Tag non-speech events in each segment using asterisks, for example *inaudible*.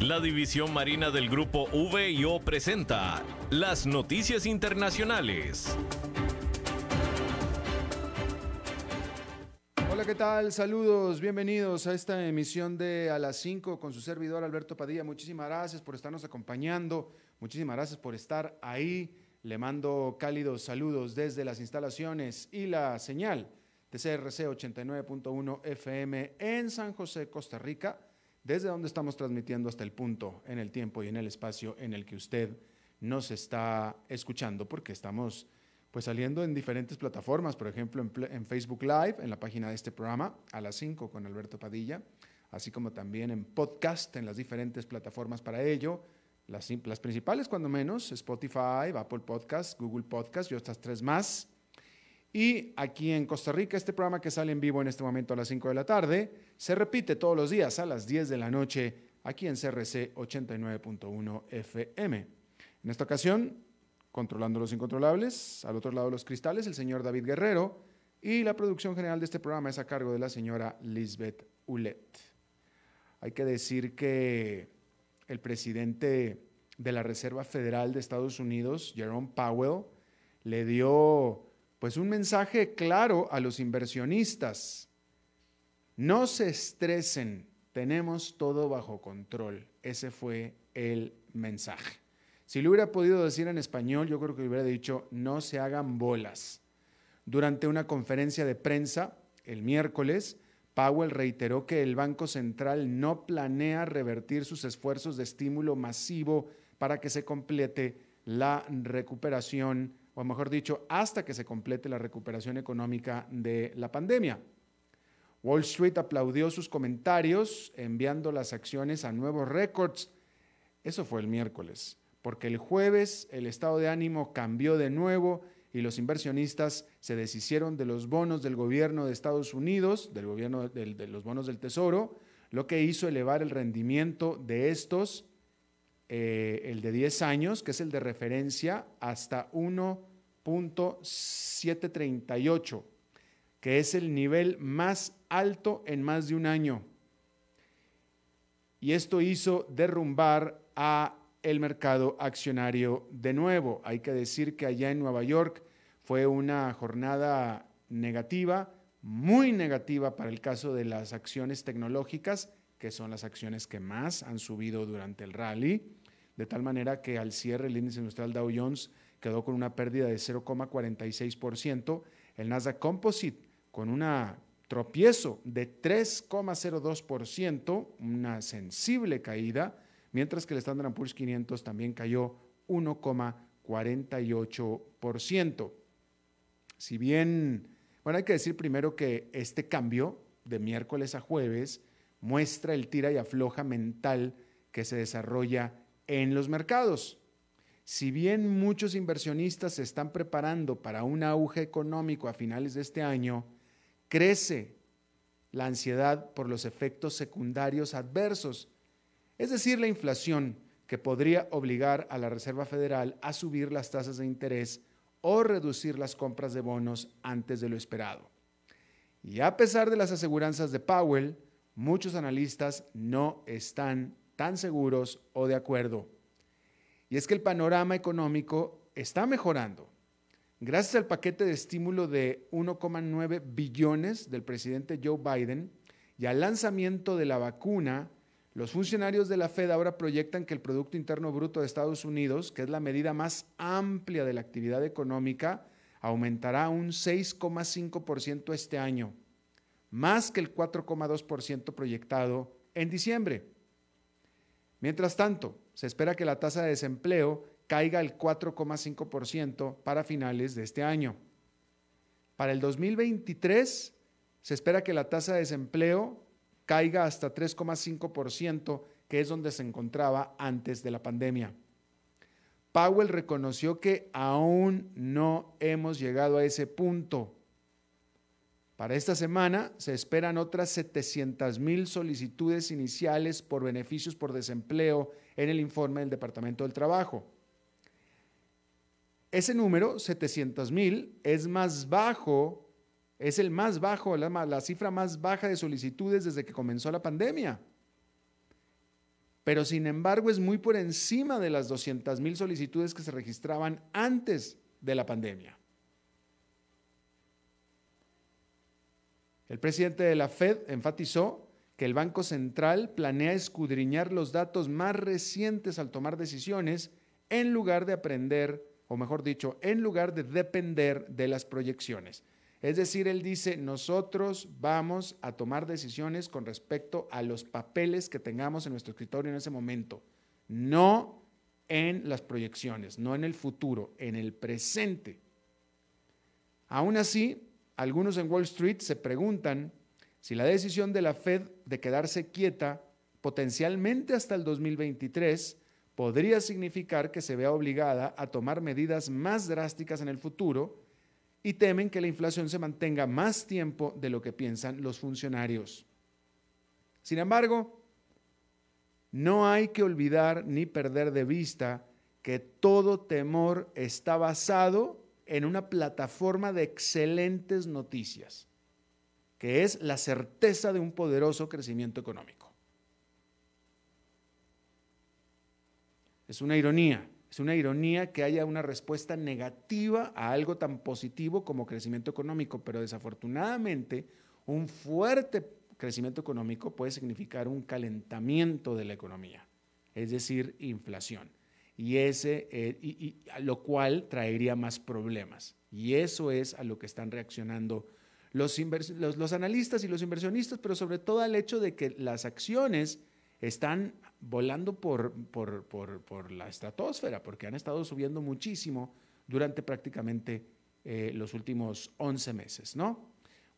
La División Marina del Grupo VIO presenta las noticias internacionales. Hola, ¿qué tal? Saludos, bienvenidos a esta emisión de A las 5 con su servidor Alberto Padilla. Muchísimas gracias por estarnos acompañando, muchísimas gracias por estar ahí. Le mando cálidos saludos desde las instalaciones y la señal de CRC 89.1 FM en San José, Costa Rica desde donde estamos transmitiendo hasta el punto en el tiempo y en el espacio en el que usted nos está escuchando, porque estamos pues saliendo en diferentes plataformas, por ejemplo en, Facebook Live, en la página de este programa, a las 5 con Alberto Padilla, así como también en podcast, en las diferentes plataformas para ello, las, principales cuando menos, Spotify, Apple Podcast, Google Podcast y otras tres más. Y aquí en Costa Rica, este programa que sale en vivo en este momento a las 5 de la tarde, se repite todos los días a las 10 de la noche aquí en CRC 89.1 FM. En esta ocasión, controlando los incontrolables, al otro lado de los cristales, el señor David Guerrero y la producción general de este programa es a cargo de la señora Lisbeth Ulet. Hay que decir que el presidente de la Reserva Federal de Estados Unidos, Jerome Powell, le dio pues un mensaje claro a los inversionistas. No se estresen, tenemos todo bajo control. Ese fue el mensaje. Si lo hubiera podido decir en español, yo creo que hubiera dicho, no se hagan bolas. Durante una conferencia de prensa el miércoles, Powell reiteró que el Banco Central no planea revertir sus esfuerzos de estímulo masivo para que se complete la recuperación o mejor dicho, hasta que se complete la recuperación económica de la pandemia. Wall Street aplaudió sus comentarios enviando las acciones a nuevos récords. Eso fue el miércoles, porque el jueves el estado de ánimo cambió de nuevo y los inversionistas se deshicieron de los bonos del gobierno de Estados Unidos, del gobierno de, los bonos del Tesoro, lo que hizo elevar el rendimiento de estos, eh, el de 10 años, que es el de referencia, hasta 1 738, que es el nivel más alto en más de un año. Y esto hizo derrumbar a el mercado accionario de nuevo. Hay que decir que allá en Nueva York fue una jornada negativa, muy negativa para el caso de las acciones tecnológicas, que son las acciones que más han subido durante el rally, de tal manera que al cierre el índice industrial Dow Jones quedó con una pérdida de 0,46%, el Nasdaq Composite con una tropiezo de 3,02%, una sensible caída, mientras que el Standard Poor's 500 también cayó 1,48%. Si bien, bueno, hay que decir primero que este cambio de miércoles a jueves muestra el tira y afloja mental que se desarrolla en los mercados. Si bien muchos inversionistas se están preparando para un auge económico a finales de este año, crece la ansiedad por los efectos secundarios adversos, es decir, la inflación que podría obligar a la Reserva Federal a subir las tasas de interés o reducir las compras de bonos antes de lo esperado. Y a pesar de las aseguranzas de Powell, muchos analistas no están tan seguros o de acuerdo. Y es que el panorama económico está mejorando. Gracias al paquete de estímulo de 1,9 billones del presidente Joe Biden y al lanzamiento de la vacuna, Los funcionarios de la Fed ahora proyectan que el Producto Interno Bruto de Estados Unidos, que es la medida más amplia de la actividad económica, aumentará un 6,5% este año, más que el 4,2% proyectado en diciembre. Mientras tanto, se espera que la tasa de desempleo caiga al 4,5% para finales de este año. Para el 2023 se espera que la tasa de desempleo caiga hasta 3,5%, que es donde se encontraba antes de la pandemia. Powell reconoció que aún no hemos llegado a ese punto. Para esta semana se esperan otras 700 mil solicitudes iniciales por beneficios por desempleo en el informe del Departamento del Trabajo. Ese número, 700 mil, es más bajo es el más bajo, la, cifra más baja de solicitudes desde que comenzó la pandemia. Pero sin embargo es muy por encima de las 200 mil solicitudes que se registraban antes de la pandemia. El presidente de la Fed enfatizó que el Banco Central planea escudriñar los datos más recientes al tomar decisiones en lugar de aprender, o mejor dicho, en lugar de depender de las proyecciones. Es decir, él dice, nosotros vamos a tomar decisiones con respecto a los papeles que tengamos en nuestro escritorio en ese momento, no en las proyecciones, no en el futuro, en el presente. Aún así, algunos en Wall Street se preguntan si la decisión de la Fed de quedarse quieta potencialmente hasta el 2023 podría significar que se vea obligada a tomar medidas más drásticas en el futuro y temen que la inflación se mantenga más tiempo de lo que piensan los funcionarios. Sin embargo, no hay que olvidar ni perder de vista que todo temor está basado en una plataforma de excelentes noticias, que es la certeza de un poderoso crecimiento económico. Es una ironía, es una ironía que haya una respuesta negativa a algo tan positivo como crecimiento económico, pero desafortunadamente un fuerte crecimiento económico puede significar un calentamiento de la economía, es decir, inflación. Y ese, eh, lo cual traería más problemas. Y eso es a lo que están reaccionando los, analistas y los inversionistas, pero sobre todo al hecho de que las acciones están volando por, por, la estratosfera, porque han estado subiendo muchísimo durante prácticamente eh, los últimos 11 meses, ¿no?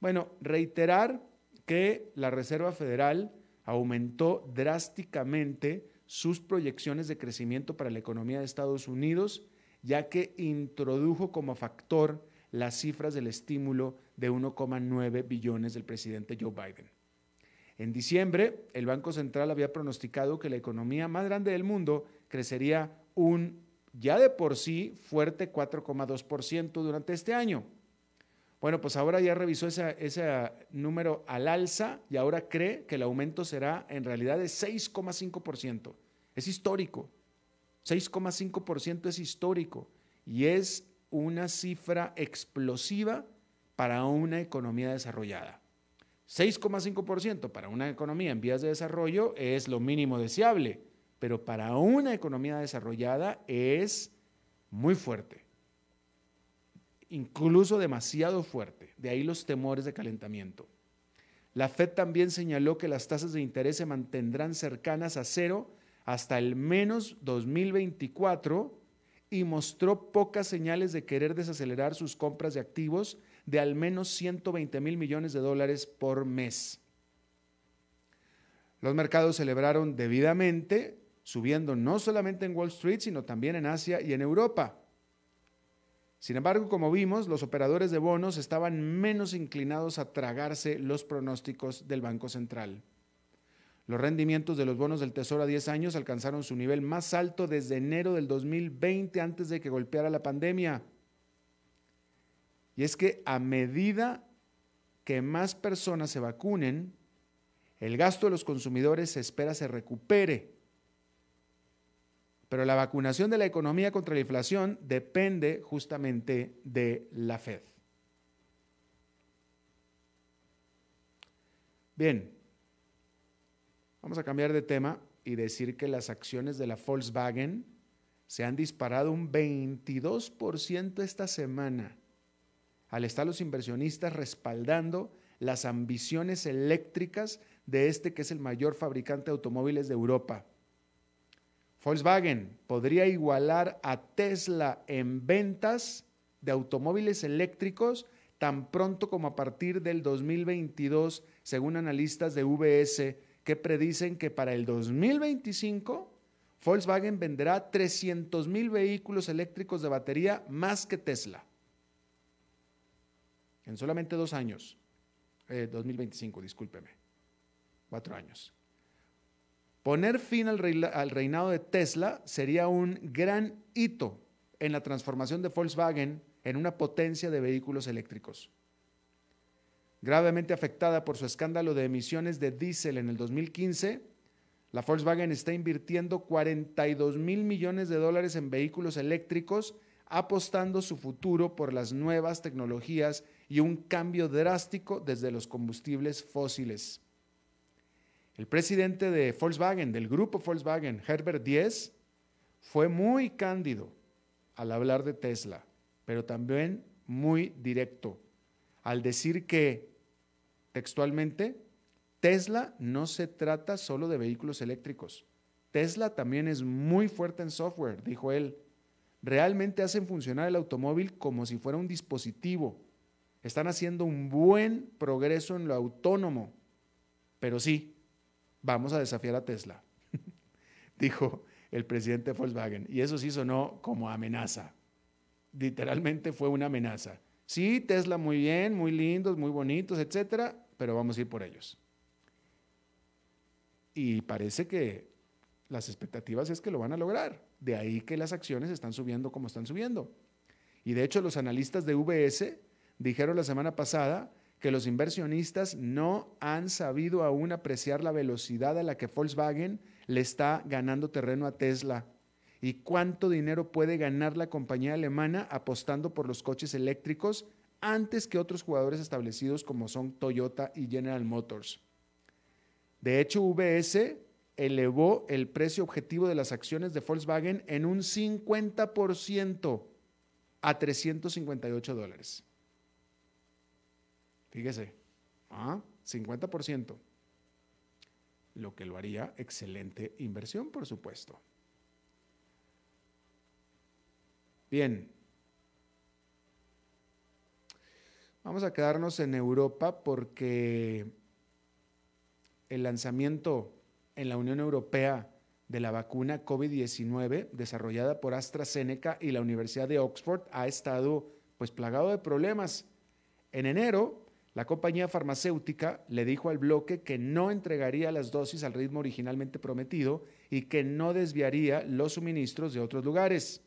Bueno, reiterar que la Reserva Federal aumentó drásticamente sus proyecciones de crecimiento para la economía de Estados Unidos, ya que introdujo como factor las cifras del estímulo de 1,9 billones del presidente Joe Biden. En diciembre, el Banco Central había pronosticado que la economía más grande del mundo crecería un ya de por sí fuerte 4,2% durante este año. Bueno, pues ahora ya revisó ese, número al alza y ahora cree que el aumento será en realidad de 6,5%. Es histórico. 6,5% es histórico y es una cifra explosiva para una economía desarrollada. 6,5% para una economía en vías de desarrollo es lo mínimo deseable, pero para una economía desarrollada es muy fuerte, incluso demasiado fuerte. De ahí los temores de calentamiento. La Fed también señaló que las tasas de interés se mantendrán cercanas a cero hasta el menos 2024 y mostró pocas señales de querer desacelerar sus compras de activos de al menos 120 mil millones de dólares por mes. Los mercados celebraron debidamente, subiendo no solamente en Wall Street, sino también en Asia y en Europa. Sin embargo, como vimos, los operadores de bonos estaban menos inclinados a tragarse los pronósticos del Banco Central. Los rendimientos de los bonos del Tesoro a 10 años alcanzaron su nivel más alto desde enero del 2020 antes de que golpeara la pandemia. Y es que a medida que más personas se vacunen, el gasto de los consumidores se espera se recupere. Pero la vacunación de la economía contra la inflación depende justamente de la Fed. Bien, Vamos a cambiar de tema y decir que las acciones de la Volkswagen se han disparado un 22% esta semana, al estar los inversionistas respaldando las ambiciones eléctricas de este que es el mayor fabricante de automóviles de Europa. Volkswagen podría igualar a Tesla en ventas de automóviles eléctricos tan pronto como a partir del 2022, según analistas de VS, que predicen que para el 2025 Volkswagen venderá 300 mil vehículos eléctricos de batería más que Tesla. En solamente dos años. 2025, eh, discúlpeme. Cuatro años. Poner fin al, reinado de Tesla sería un gran hito en la transformación de Volkswagen en una potencia de vehículos eléctricos. Gravemente afectada por su escándalo de emisiones de diésel en el 2015, la Volkswagen está invirtiendo 42 mil millones de dólares en vehículos eléctricos, apostando su futuro por las nuevas tecnologías y un cambio drástico desde los combustibles fósiles. El presidente de Volkswagen, del grupo Volkswagen, Herbert Diess, fue muy cándido al hablar de Tesla, pero también muy directo al decir que, textualmente, Tesla no se trata solo de vehículos eléctricos. Tesla también es muy fuerte en software, dijo él. Realmente hacen funcionar el automóvil como si fuera un dispositivo. Están haciendo un buen progreso en lo autónomo. Pero sí, vamos a desafiar a Tesla, *laughs* dijo el presidente de Volkswagen. Y eso sí sonó como amenaza. Literalmente fue una amenaza. Sí, Tesla muy bien, muy lindos, muy bonitos, etcétera, pero vamos a ir por ellos. Y parece que las expectativas es que lo van a lograr. De ahí que las acciones están subiendo como están subiendo. Y de hecho los analistas de VS dijeron la semana pasada que los inversionistas no han sabido aún apreciar la velocidad a la que Volkswagen le está ganando terreno a Tesla y cuánto dinero puede ganar la compañía alemana apostando por los coches eléctricos antes que otros jugadores establecidos como son Toyota y General Motors. De hecho, VS elevó el precio objetivo de las acciones de Volkswagen en un 50% a 358 dólares. Fíjese, ¿ah? 50%. Lo que lo haría excelente inversión, por supuesto. Bien. Vamos a quedarnos en Europa porque el lanzamiento en la Unión Europea de la vacuna COVID-19 desarrollada por AstraZeneca y la Universidad de Oxford ha estado pues plagado de problemas. En enero, la compañía farmacéutica le dijo al bloque que no entregaría las dosis al ritmo originalmente prometido y que no desviaría los suministros de otros lugares.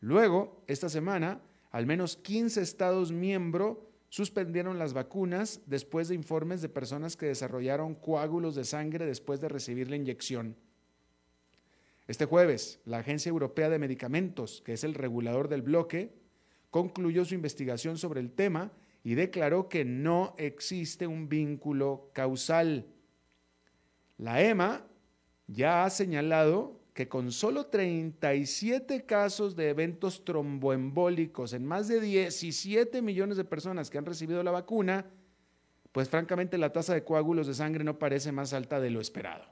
Luego, esta semana, al menos 15 estados miembros suspendieron las vacunas después de informes de personas que desarrollaron coágulos de sangre después de recibir la inyección. Este jueves, la Agencia Europea de Medicamentos, que es el regulador del bloque, concluyó su investigación sobre el tema y declaró que no existe un vínculo causal. La EMA ya ha señalado que con solo 37 casos de eventos tromboembólicos en más de 17 millones de personas que han recibido la vacuna, pues francamente la tasa de coágulos de sangre no parece más alta de lo esperado.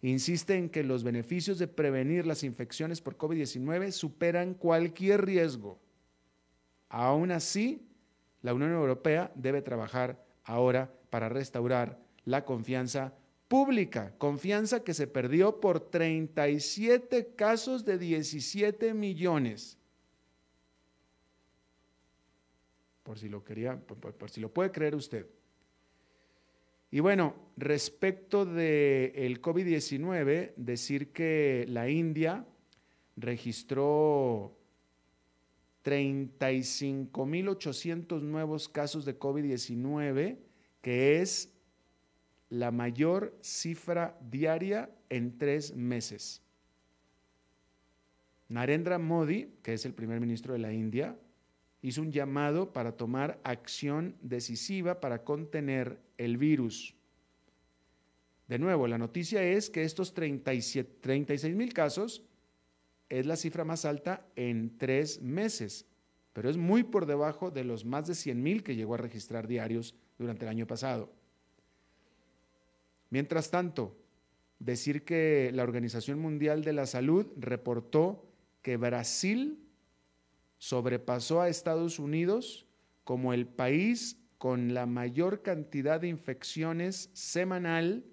Insiste en que los beneficios de prevenir las infecciones por COVID-19 superan cualquier riesgo. Aún así, la Unión Europea debe trabajar ahora para restaurar la confianza pública, confianza que se perdió por 37 casos de 17 millones. Por si lo quería, por, si lo puede creer usted. Y bueno, respecto del el COVID-19, decir que la India registró 35.800 nuevos casos de COVID-19, que es la mayor cifra diaria en tres meses. Narendra Modi, que es el primer ministro de la India, hizo un llamado para tomar acción decisiva para contener el virus. De nuevo, la noticia es que estos 36 mil casos es la cifra más alta en tres meses, pero es muy por debajo de los más de 100 mil que llegó a registrar diarios durante el año pasado. Mientras tanto, decir que la Organización Mundial de la Salud reportó que Brasil sobrepasó a Estados Unidos como el país con la mayor cantidad de infecciones semanal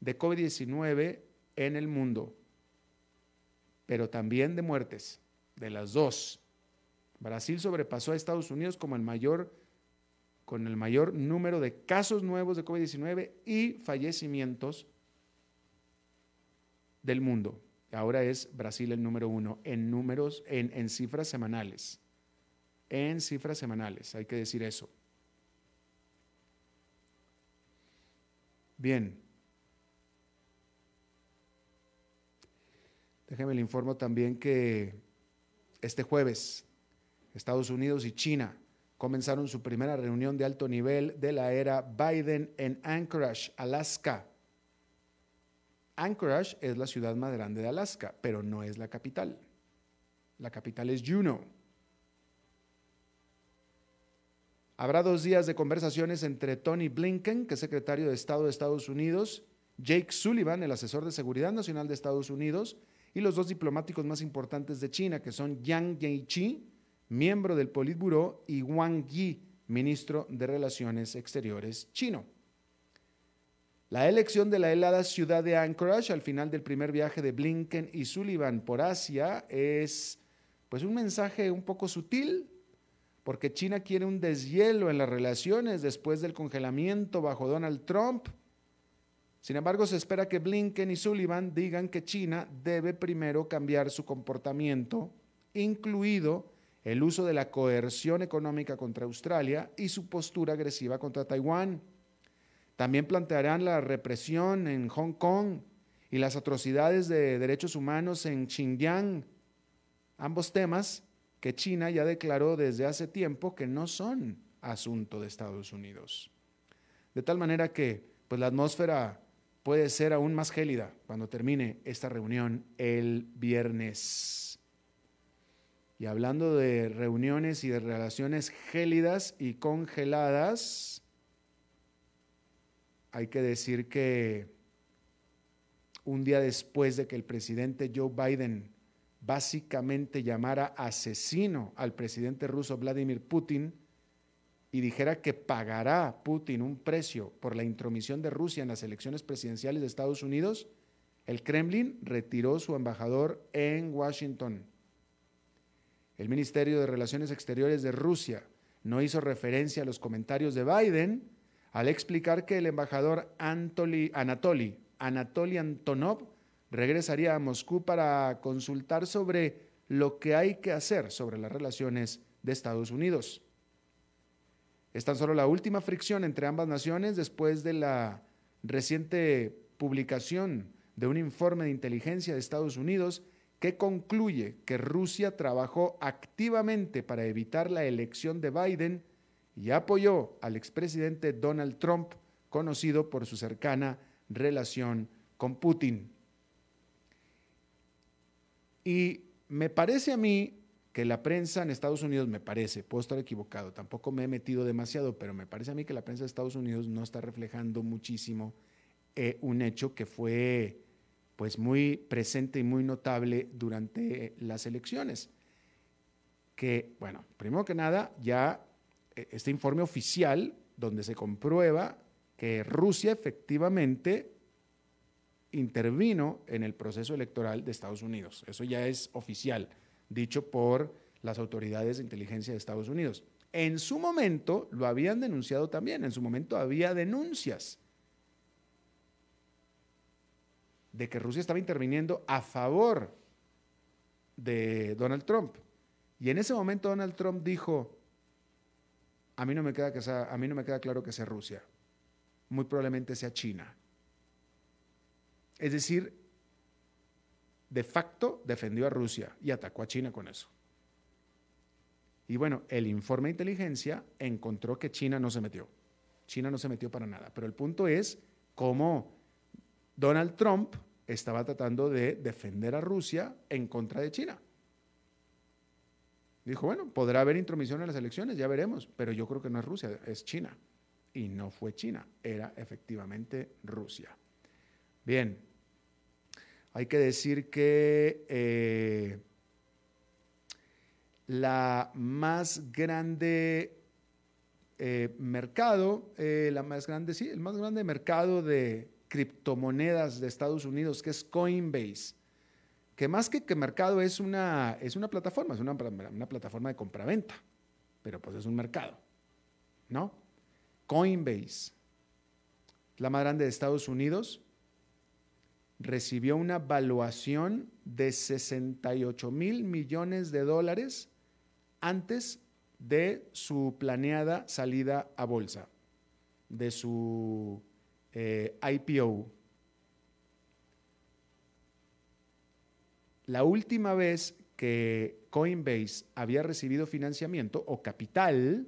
de COVID-19 en el mundo, pero también de muertes, de las dos. Brasil sobrepasó a Estados Unidos como el mayor con el mayor número de casos nuevos de COVID-19 y fallecimientos del mundo. Ahora es Brasil el número uno en números, en, cifras semanales. En cifras semanales, hay que decir eso. Bien. Déjeme le informo también que este jueves Estados Unidos y China comenzaron su primera reunión de alto nivel de la era Biden en Anchorage, Alaska. Anchorage es la ciudad más grande de Alaska, pero no es la capital. La capital es Juneau. Habrá dos días de conversaciones entre Tony Blinken, que es secretario de Estado de Estados Unidos, Jake Sullivan, el asesor de Seguridad Nacional de Estados Unidos, y los dos diplomáticos más importantes de China, que son Yang Jiechi, miembro del Politburo, y Wang Yi, ministro de Relaciones Exteriores chino. La elección de la helada ciudad de Anchorage al final del primer viaje de Blinken y Sullivan por Asia es pues un mensaje un poco sutil porque China quiere un deshielo en las relaciones después del congelamiento bajo Donald Trump. Sin embargo, se espera que Blinken y Sullivan digan que China debe primero cambiar su comportamiento, incluido el uso de la coerción económica contra Australia y su postura agresiva contra Taiwán. También plantearán la represión en Hong Kong y las atrocidades de derechos humanos en Xinjiang, ambos temas que China ya declaró desde hace tiempo que no son asunto de Estados Unidos. De tal manera que pues la atmósfera puede ser aún más gélida cuando termine esta reunión el viernes. Y hablando de reuniones y de relaciones gélidas y congeladas, hay que decir que un día después de que el presidente Joe Biden básicamente llamara asesino al presidente ruso Vladimir Putin y dijera que pagará Putin un precio por la intromisión de Rusia en las elecciones presidenciales de Estados Unidos, el Kremlin retiró su embajador en Washington. El Ministerio de Relaciones Exteriores de Rusia no hizo referencia a los comentarios de Biden al explicar que el embajador Anatoly, Anatoly Antonov regresaría a Moscú para consultar sobre lo que hay que hacer sobre las relaciones de Estados Unidos. Es tan solo la última fricción entre ambas naciones después de la reciente publicación de un informe de inteligencia de Estados Unidos que concluye que Rusia trabajó activamente para evitar la elección de Biden y apoyó al expresidente Donald Trump, conocido por su cercana relación con Putin. Y me parece a mí que la prensa en Estados Unidos, me parece, puedo estar equivocado, tampoco me he metido demasiado, pero me parece a mí que la prensa de Estados Unidos no está reflejando muchísimo eh, un hecho que fue pues muy presente y muy notable durante las elecciones. Que, bueno, primero que nada, ya eh, este informe oficial donde se comprueba que Rusia efectivamente intervino en el proceso electoral de Estados Unidos. Eso ya es oficial, dicho por las autoridades de inteligencia de Estados Unidos. En su momento lo habían denunciado también, en su momento había denuncias de que Rusia estaba interviniendo a favor de Donald Trump. Y en ese momento Donald Trump dijo, a mí no me queda, a mí no me queda claro que sea Rusia, muy probablemente sea China. Es decir, de facto defendió a Rusia y atacó a China con eso. Y bueno, el informe de inteligencia encontró que China no se metió. China no se metió para nada. Pero el punto es cómo Donald Trump estaba tratando de defender a Rusia en contra de China. Dijo, bueno, podrá haber intromisión en las elecciones, ya veremos, pero yo creo que no es Rusia, es China. Y no fue China, era efectivamente Rusia. Bien, hay que decir que eh, la más grande eh, mercado, eh, la más grande, sí, el más grande mercado de criptomonedas de Estados Unidos, que es Coinbase, que más que que mercado es una, es una plataforma, es una, una plataforma de compraventa, pero pues es un mercado, ¿no? Coinbase, la más grande de Estados Unidos, recibió una valuación de 68 mil millones de dólares antes de su planeada salida a bolsa, de su eh, IPO. La última vez que Coinbase había recibido financiamiento o capital,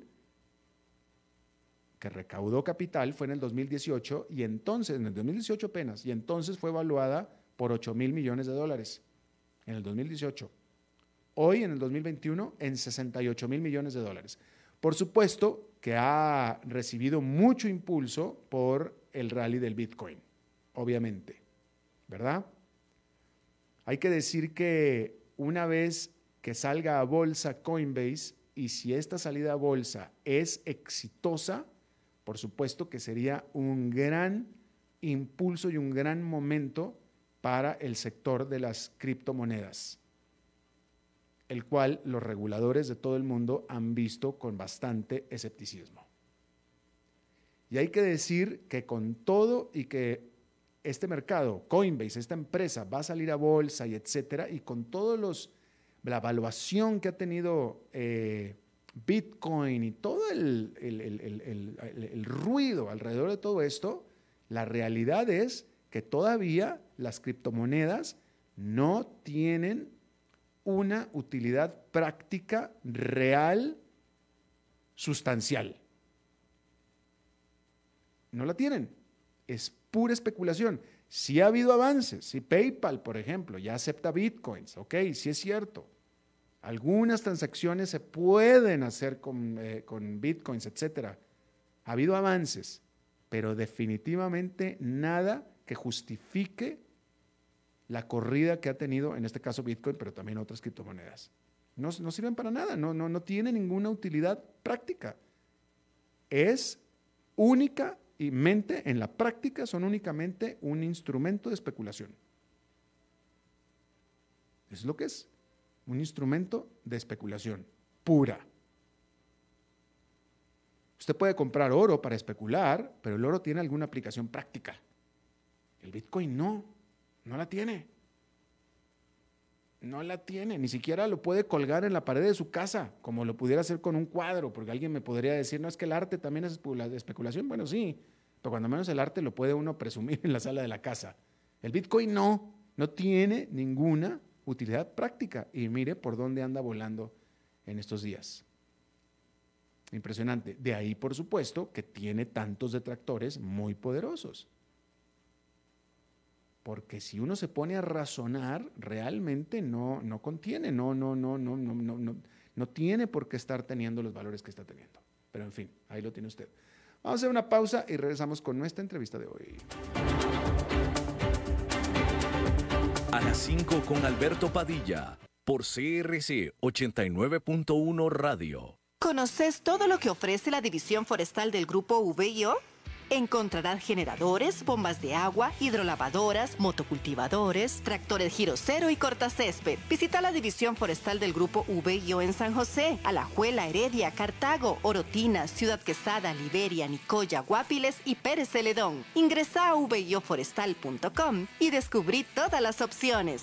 que recaudó capital, fue en el 2018 y entonces, en el 2018 apenas, y entonces fue evaluada por 8 mil millones de dólares, en el 2018. Hoy, en el 2021, en 68 mil millones de dólares. Por supuesto que ha recibido mucho impulso por el rally del Bitcoin, obviamente, ¿verdad? Hay que decir que una vez que salga a bolsa Coinbase y si esta salida a bolsa es exitosa, por supuesto que sería un gran impulso y un gran momento para el sector de las criptomonedas, el cual los reguladores de todo el mundo han visto con bastante escepticismo. Y hay que decir que con todo y que este mercado, Coinbase, esta empresa va a salir a bolsa y etcétera, y con todos los la evaluación que ha tenido eh, Bitcoin y todo el, el, ruido alrededor de todo esto, la realidad es que todavía las criptomonedas no tienen una utilidad práctica real, sustancial no la tienen. Es pura especulación. Si ha habido avances, si PayPal, por ejemplo, ya acepta bitcoins, ok, sí es cierto. Algunas transacciones se pueden hacer con, eh, con bitcoins, etcétera. Ha habido avances, pero definitivamente nada que justifique la corrida que ha tenido, en este caso Bitcoin, pero también otras criptomonedas. No, no sirven para nada, no, no, no tiene ninguna utilidad práctica. Es única y mente en la práctica son únicamente un instrumento de especulación. Es lo que es, un instrumento de especulación pura. Usted puede comprar oro para especular, pero el oro tiene alguna aplicación práctica. El Bitcoin no, no la tiene. No la tiene, ni siquiera lo puede colgar en la pared de su casa, como lo pudiera hacer con un cuadro, porque alguien me podría decir, no es que el arte también es especulación. Bueno, sí, pero cuando menos el arte lo puede uno presumir en la sala de la casa. El Bitcoin no, no tiene ninguna utilidad práctica. Y mire por dónde anda volando en estos días. Impresionante. De ahí, por supuesto, que tiene tantos detractores muy poderosos. Porque si uno se pone a razonar, realmente no, no contiene, no, no, no, no, no, no, no, no tiene por qué estar teniendo los valores que está teniendo. Pero en fin, ahí lo tiene usted. Vamos a hacer una pausa y regresamos con nuestra entrevista de hoy. A las 5 con Alberto Padilla, por CRC 89.1 Radio. ¿Conoces todo lo que ofrece la División Forestal del Grupo VIO? Encontrarás generadores, bombas de agua, hidrolavadoras, motocultivadores, tractores giro cero y cortacésped. Visita la división forestal del Grupo VIO en San José, Alajuela, Heredia, Cartago, Orotina, Ciudad Quesada, Liberia, Nicoya, Guapiles y Pérez Celedón. Ingresa a vioforestal.com y descubrí todas las opciones.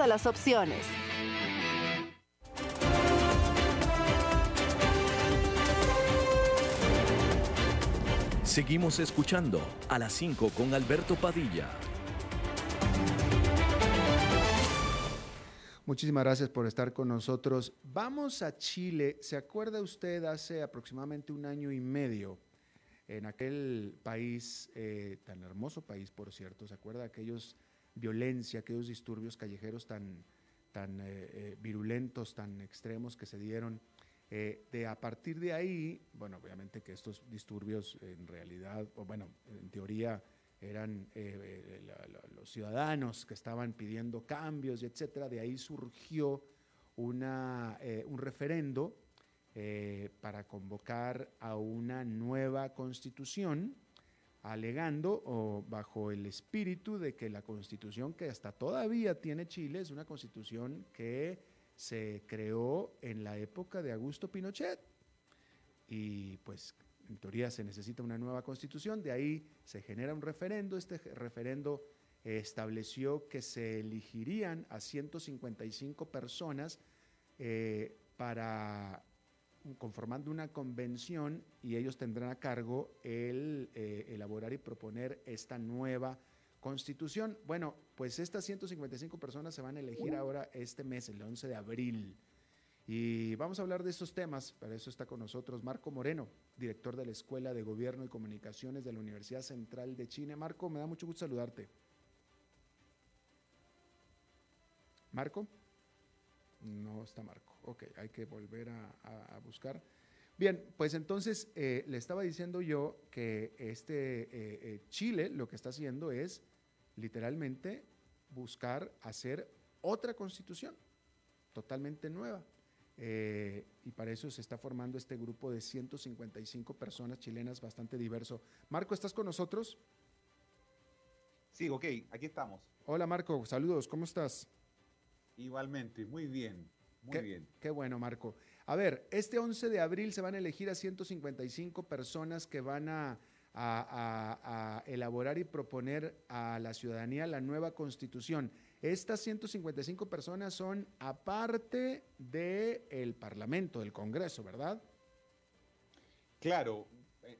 todas las opciones. Seguimos escuchando a las 5 con Alberto Padilla. Muchísimas gracias por estar con nosotros. Vamos a Chile. ¿Se acuerda usted hace aproximadamente un año y medio? En aquel país, eh, tan hermoso país, por cierto, ¿se acuerda de aquellos violencia, aquellos disturbios callejeros tan, tan eh, eh, virulentos, tan extremos que se dieron. Eh, de a partir de ahí, bueno, obviamente que estos disturbios en realidad, o bueno, en teoría eran los ciudadanos que estaban pidiendo cambios y etcétera. De ahí surgió una, un referendo para convocar a una nueva constitución alegando o bajo el espíritu de que la constitución que hasta todavía tiene Chile es una constitución que se creó en la época de Augusto Pinochet. Y pues en teoría se necesita una nueva constitución, de ahí se genera un referendo, este referendo estableció que se elegirían a 155 personas eh, para conformando una convención y ellos tendrán a cargo el eh, elaborar y proponer esta nueva constitución. Bueno, pues estas 155 personas se van a elegir ahora este mes, el 11 de abril. Y vamos a hablar de estos temas, para eso está con nosotros Marco Moreno, director de la Escuela de Gobierno y Comunicaciones de la Universidad Central de Chile. Marco, me da mucho gusto saludarte. Marco. No está Marco. Ok, hay que volver a, buscar. Bien, pues entonces eh, le estaba diciendo yo que este eh, eh, Chile lo que está haciendo es literalmente buscar hacer otra constitución totalmente nueva. y para eso se está formando este grupo de 155 personas chilenas bastante diverso. Marco, ¿estás con nosotros? Sí, ok, aquí estamos. Hola Marco, saludos, ¿cómo estás? Igualmente, muy bien, muy bien. Qué bueno, Marco. A ver, este 11 de abril se van a elegir a 155 personas que van a, elaborar y proponer a la ciudadanía la nueva constitución. Estas 155 personas son aparte del Parlamento, del Congreso, ¿verdad? Claro,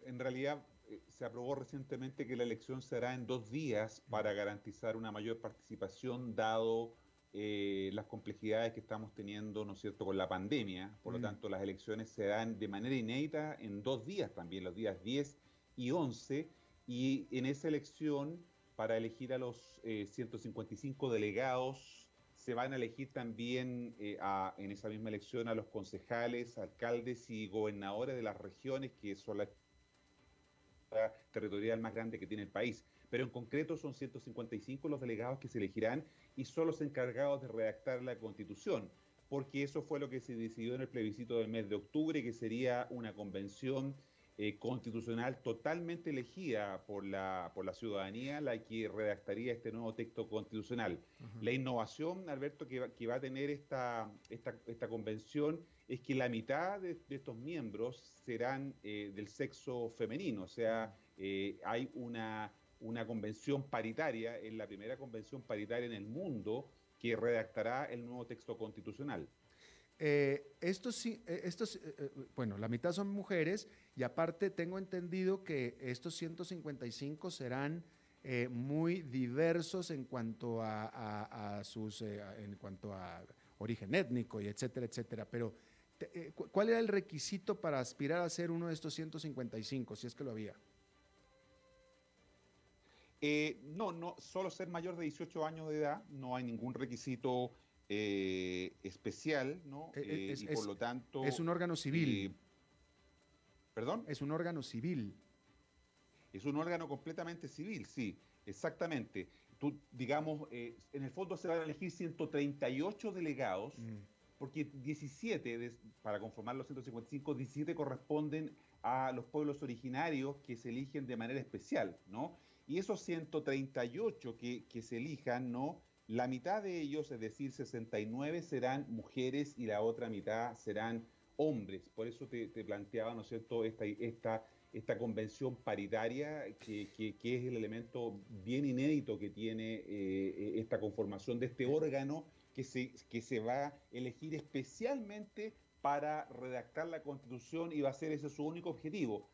en realidad eh, se aprobó recientemente que la elección será en dos días para garantizar una mayor participación dado eh, las complejidades que estamos teniendo, ¿no es cierto?, con la pandemia. Por lo mm. tanto, las elecciones se dan de manera inédita en dos días también, los días 10 y 11. Y en esa elección, para elegir a los 155 eh, delegados, se van a elegir también eh, en esa misma elección a los concejales, alcaldes y gobernadores de las regiones, que son la territorial más grande que tiene el país. Pero en concreto son 155 los delegados que se elegirán y son los encargados de redactar la constitución, porque eso fue lo que se decidió en el plebiscito del mes de octubre, que sería una convención eh, constitucional totalmente elegida por la, por la ciudadanía la que redactaría este nuevo texto constitucional. La innovación, Alberto, que va, que va a tener esta, esta, esta, convención es que la mitad de, estos miembros serán eh, del sexo femenino, o sea, eh, hay una una convención paritaria, es la primera convención paritaria en el mundo que redactará el nuevo texto constitucional. Eh, estos, sí, eh, estos eh, bueno, la mitad son mujeres y aparte tengo entendido que estos 155 serán muy diversos en cuanto a, sus, en cuanto a origen étnico y etcétera, etcétera. Pero, ¿cuál era el requisito para aspirar a ser uno de estos 155, si es que lo había? Eh, no, no, solo ser mayor de 18 años de edad, no hay ningún requisito eh, especial, ¿no? Eh, y por lo tanto. Es un órgano civil. ¿Perdón? Es un órgano civil. Es un órgano completamente civil, sí. Exactamente. Tú, digamos, eh, en el fondo se van a elegir 138 delegados, mm. porque 17, para conformar los 155, 17 corresponden a los pueblos originarios que se eligen de manera especial, ¿no? Y esos 138 que, que se elijan, ¿no? La mitad de ellos, es decir, 69, serán mujeres y la otra mitad serán hombres. Por eso te, planteaba, ¿no es cierto?, esta, esta, esta convención paritaria, que, es el elemento bien inédito que tiene eh, esta conformación de este órgano que se, que se va a elegir especialmente para redactar la constitución y va a ser ese su único objetivo.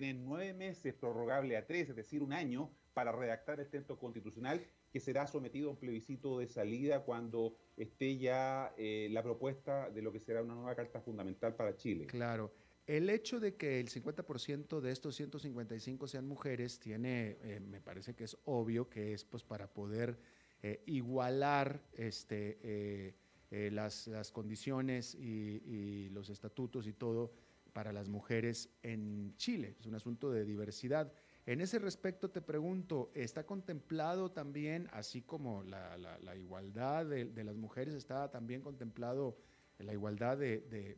A tener nueve meses prorrogable a tres, es decir, un año, para redactar el texto constitucional que será sometido a un plebiscito de salida cuando esté ya eh, la propuesta de lo que será una nueva carta fundamental para Chile. Claro. El hecho de que el 50% de estos 155 sean mujeres tiene, eh, me parece que es obvio que es pues para poder eh, igualar este, las, las, condiciones y los estatutos y todo para las mujeres en Chile. Es un asunto de diversidad. En ese respecto te pregunto, ¿está contemplado también, así como la, igualdad de, las mujeres, está también contemplado la igualdad de,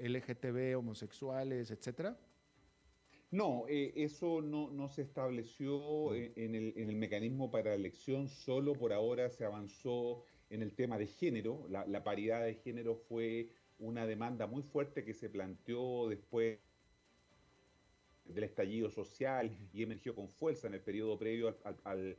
LGTB, homosexuales, etcétera? No, eh, eso no, se estableció mm. en, el, mecanismo para la elección, solo por ahora se avanzó en el tema de género. la paridad de género fue una demanda muy fuerte que se planteó después del estallido social y emergió con fuerza en el periodo previo al,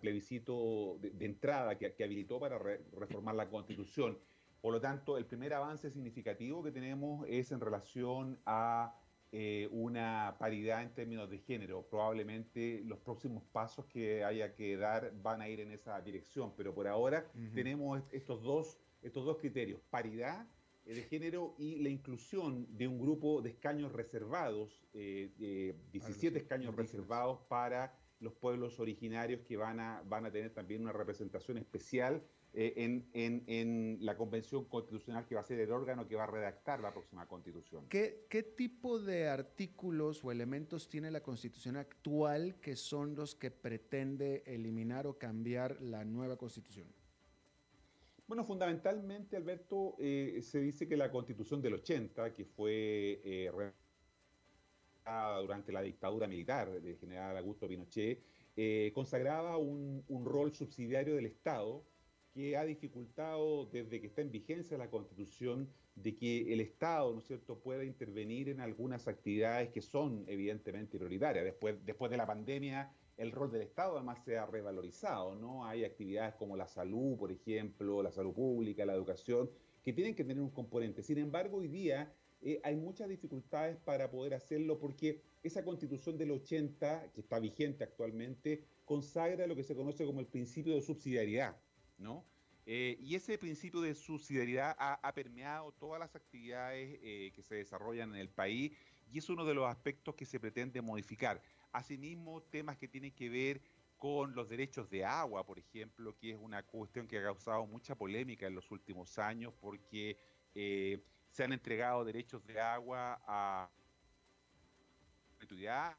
plebiscito de, entrada que, habilitó para reformar la constitución. Por lo tanto, el primer avance significativo que tenemos es en relación a eh, una paridad en términos de género. Probablemente los próximos pasos que haya que dar van a ir en esa dirección, pero por ahora tenemos estos dos, estos dos criterios, paridad de género y la inclusión de un grupo de escaños reservados, eh, 17 escaños reservados para los pueblos originarios que van a, van a tener también una representación especial eh, en, en, en, la Convención Constitucional que va a ser el órgano que va a redactar la próxima Constitución. ¿Qué, ¿Qué tipo de artículos o elementos tiene la Constitución actual que son los que pretende eliminar o cambiar la nueva Constitución? Bueno, fundamentalmente, Alberto, eh, se dice que la constitución del 80, que fue eh, durante la dictadura militar del general Augusto Pinochet, eh, consagraba un, rol subsidiario del Estado que ha dificultado desde que está en vigencia la Constitución de que el Estado, ¿no es cierto?, pueda intervenir en algunas actividades que son evidentemente prioritarias. Después, después de la pandemia, el rol del Estado además se ha revalorizado, ¿no? Hay actividades como la salud, por ejemplo, la salud pública, la educación, que tienen que tener un componente. Sin embargo, hoy día eh, hay muchas dificultades para poder hacerlo porque esa constitución del 80, que está vigente actualmente, consagra lo que se conoce como el principio de subsidiariedad, ¿no? Eh, y ese principio de subsidiariedad ha, permeado todas las actividades eh, que se desarrollan en el país y es uno de los aspectos que se pretende modificar. Asimismo, temas que tienen que ver con los derechos de agua, por ejemplo, que es una cuestión que ha causado mucha polémica en los últimos años porque eh, se han entregado derechos de agua a,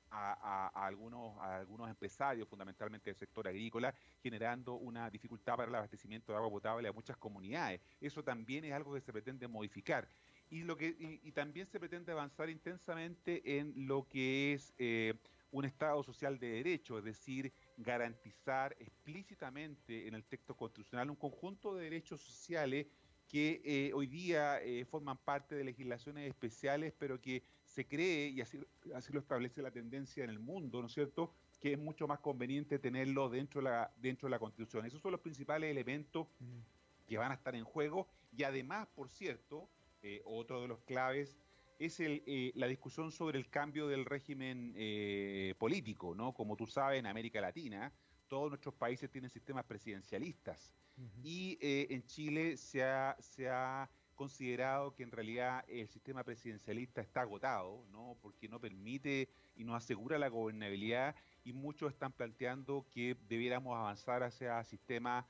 a, algunos, a algunos empresarios, fundamentalmente del sector agrícola, generando una dificultad para el abastecimiento de agua potable a muchas comunidades. Eso también es algo que se pretende modificar. Y, lo que, y, también se pretende avanzar intensamente en lo que es eh, un Estado social de derecho, es decir, garantizar explícitamente en el texto constitucional un conjunto de derechos sociales que eh, hoy día eh, forman parte de legislaciones especiales, pero que se cree, y así, así lo establece la tendencia en el mundo, ¿no es cierto?, que es mucho más conveniente tenerlo dentro de la, dentro de la Constitución. Esos son los principales elementos mm. que van a estar en juego y además, por cierto, eh, otro de los claves es el, eh, la discusión sobre el cambio del régimen eh, político, ¿no? Como tú sabes, en América Latina todos nuestros países tienen sistemas presidencialistas y eh, en Chile se ha, se ha considerado que en realidad el sistema presidencialista está agotado, ¿no? Porque no permite y no asegura la gobernabilidad y muchos están planteando que debiéramos avanzar hacia sistemas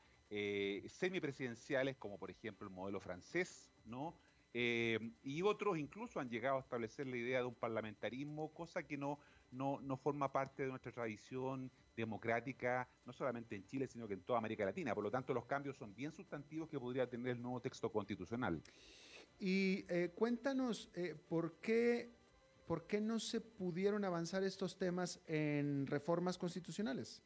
semipresidenciales como por ejemplo el modelo francés, ¿no? Eh, y otros incluso han llegado a establecer la idea de un parlamentarismo, cosa que no, no, no forma parte de nuestra tradición democrática, no solamente en Chile, sino que en toda América Latina. Por lo tanto, los cambios son bien sustantivos que podría tener el nuevo texto constitucional. Y eh, cuéntanos, eh, ¿por, qué, ¿por qué no se pudieron avanzar estos temas en reformas constitucionales?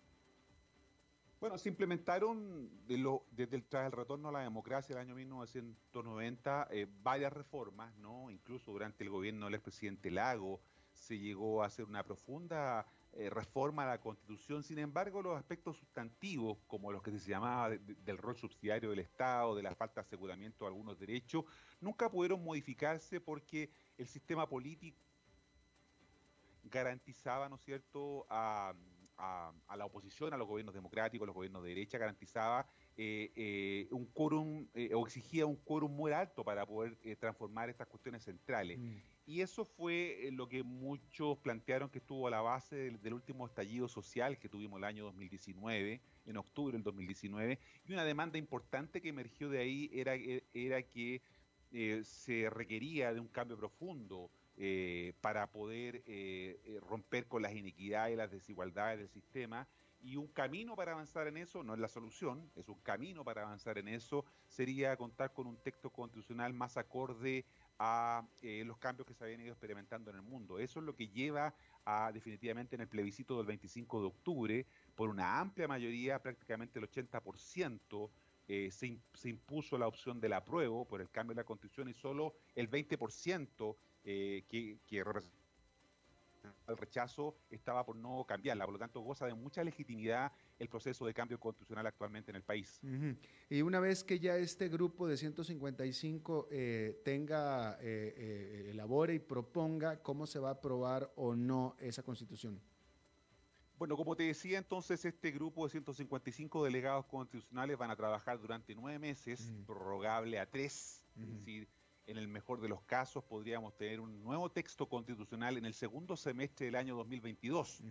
Bueno, se implementaron desde el, tras el retorno a la democracia del año 1990 eh, varias reformas, ¿no? Incluso durante el gobierno del expresidente Lago se llegó a hacer una profunda eh, reforma a la Constitución. Sin embargo, los aspectos sustantivos, como los que se llamaba del rol subsidiario del Estado, de la falta de aseguramiento de algunos derechos, nunca pudieron modificarse porque el sistema político garantizaba, ¿no es cierto?, a a, la oposición, a los gobiernos democráticos, a los gobiernos de derecha, garantizaba eh, eh, un quórum eh, o exigía un quórum muy alto para poder transformar estas cuestiones centrales. Mm. Y eso fue lo que muchos plantearon que estuvo a la base del, último estallido social que tuvimos el año 2019, en octubre del 2019, y una demanda importante que emergió de ahí era, era que se requería de un cambio profundo eh, para poder eh, eh, romper con las iniquidades y las desigualdades del sistema. Y un camino para avanzar en eso, no es la solución, es un camino para avanzar en eso, sería contar con un texto constitucional más acorde a los cambios que se habían ido experimentando en el mundo. Eso es lo que lleva a definitivamente en el plebiscito del 25 de octubre, por una amplia mayoría, prácticamente el 80%, se, se, impuso la opción del apruebo por el cambio de la constitución y solo el 20% eh, que, el rechazo estaba por no cambiarla, por lo tanto goza de mucha legitimidad el proceso de cambio constitucional actualmente en el país. Y una vez que ya este grupo de 155 eh, tenga, eh, elabore y proponga cómo se va a aprobar o no esa constitución. Bueno, como te decía, entonces este grupo de 155 delegados constitucionales van a trabajar durante nueve meses, prorrogable a tres, es decir, en el mejor de los casos, podríamos tener un nuevo texto constitucional en el segundo semestre del año 2022.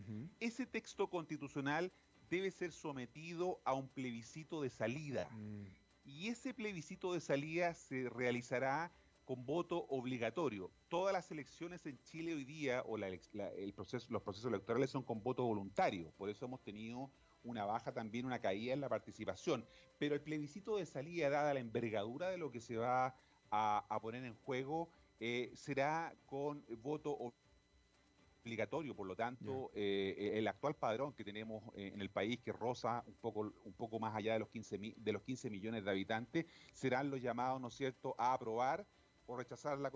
Ese texto constitucional debe ser sometido a un plebiscito de salida. Mm. Y ese plebiscito de salida se realizará con voto obligatorio. Todas las elecciones en Chile hoy día, o el proceso, los procesos electorales son con voto voluntario. Por eso hemos tenido una baja también, una caída en la participación. Pero el plebiscito de salida, dada la envergadura de lo que se va a, poner en juego eh, será con voto obligatorio, por lo tanto, eh, el actual padrón que tenemos eh, en el país, que roza un poco, un poco más allá de los, 15 de los 15 millones de habitantes, serán los llamados, ¿no es cierto?, a aprobar o rechazar la,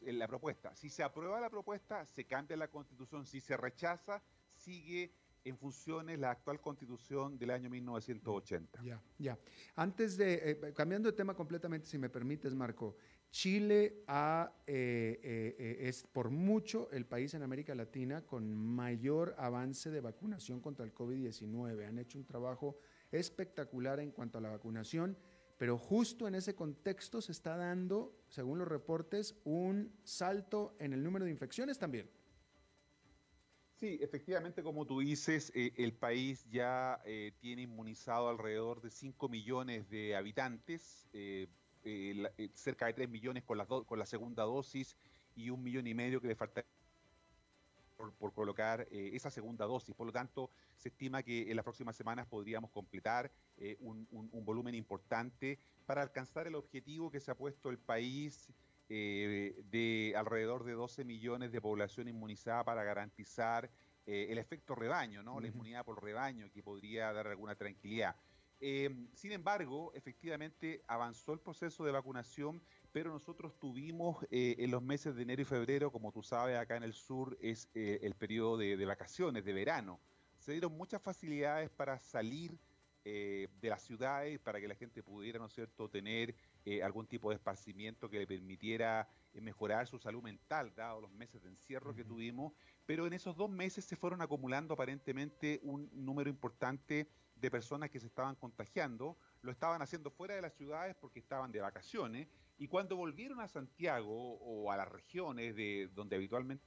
la propuesta. Si se aprueba la propuesta, se cambia la constitución. Si se rechaza, sigue en funciones la actual constitución del año 1980. Ya, ya. Antes de, eh, cambiando de tema completamente, si me permites, Marco, Chile ha, eh, eh, es por mucho el país en América Latina con mayor avance de vacunación contra el COVID-19. Han hecho un trabajo espectacular en cuanto a la vacunación, pero justo en ese contexto se está dando, según los reportes, un salto en el número de infecciones también. Sí, efectivamente, como tú dices, eh, el país ya eh, tiene inmunizado alrededor de 5 millones de habitantes, eh, cerca de 3 millones con la, con la segunda dosis y un millón y medio que le falta por, colocar esa segunda dosis. Por lo tanto, se estima que en las próximas semanas podríamos completar un, volumen importante para alcanzar el objetivo que se ha puesto el país eh, de alrededor de 12 millones de población inmunizada para garantizar eh, el efecto rebaño, ¿no? la inmunidad por rebaño, que podría dar alguna tranquilidad. Em, sin embargo, efectivamente avanzó el proceso de vacunación, pero nosotros tuvimos eh, en los meses de enero y febrero, como tú sabes, acá en el sur es el periodo de, de, vacaciones, de verano. Se dieron muchas facilidades para salir de las ciudades, para que la gente pudiera, ¿no es cierto?, tener eh, algún tipo de esparcimiento que le permitiera eh, mejorar su salud mental, dado los meses de encierro que tuvimos, pero en esos dos meses se fueron acumulando aparentemente un número importante de personas que se estaban contagiando, lo estaban haciendo fuera de las ciudades porque estaban de vacaciones, y cuando volvieron a Santiago o a las regiones de donde habitualmente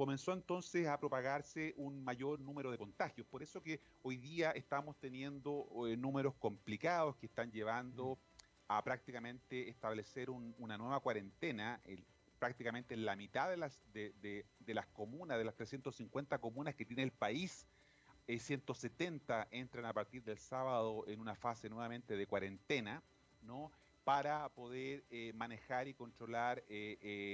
comenzó entonces a propagarse un mayor número de contagios. Por eso que hoy día estamos teniendo eh, números complicados que están llevando a prácticamente establecer una nueva cuarentena prácticamente la mitad de las, de, las comunas, de las 350 comunas que tiene el país, 170 entran a partir del sábado en una fase nuevamente de cuarentena, ¿no? Para poder manejar y controlar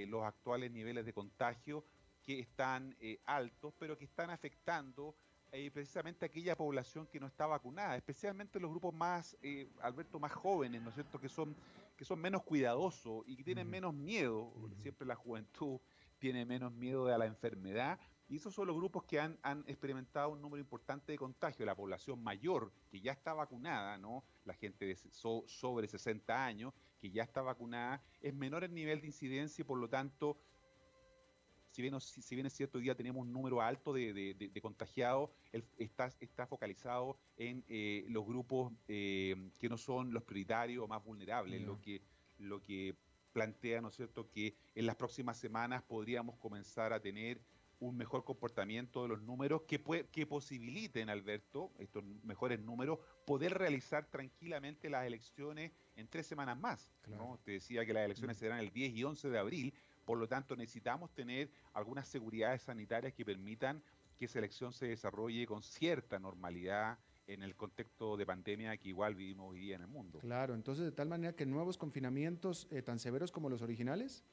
los actuales niveles de contagio que están altos, pero que están afectando eh, precisamente aquella población que no está vacunada, especialmente los grupos más, eh, Alberto, más jóvenes, ¿no es cierto?, que son, que son menos cuidadosos y que tienen menos miedo, siempre la juventud tiene menos miedo a la enfermedad, y esos son los grupos que han, han, experimentado un número importante de contagio. La población mayor, que ya está vacunada, ¿no? La gente de sobre 60 años, que ya está vacunada, es menor el nivel de incidencia y por lo tanto si bien, si bien es cierto, hoy día tenemos un número alto de, contagiados, está, está focalizado en eh, los grupos eh, que no son los prioritarios o más vulnerables, lo, que, lo que plantea, ¿no es cierto?, que en las próximas semanas podríamos comenzar a tener un mejor comportamiento de los números que, que posibiliten, Alberto, estos mejores números, poder realizar tranquilamente las elecciones en tres semanas más. Te decía que las elecciones mm. serán el 10 y 11 de abril, por lo tanto, necesitamos tener algunas seguridades sanitarias que permitan que esa elección se desarrolle con cierta normalidad en el contexto de pandemia que igual vivimos hoy día en el mundo. Claro, entonces de tal manera que nuevos confinamientos eh, tan severos como los originales.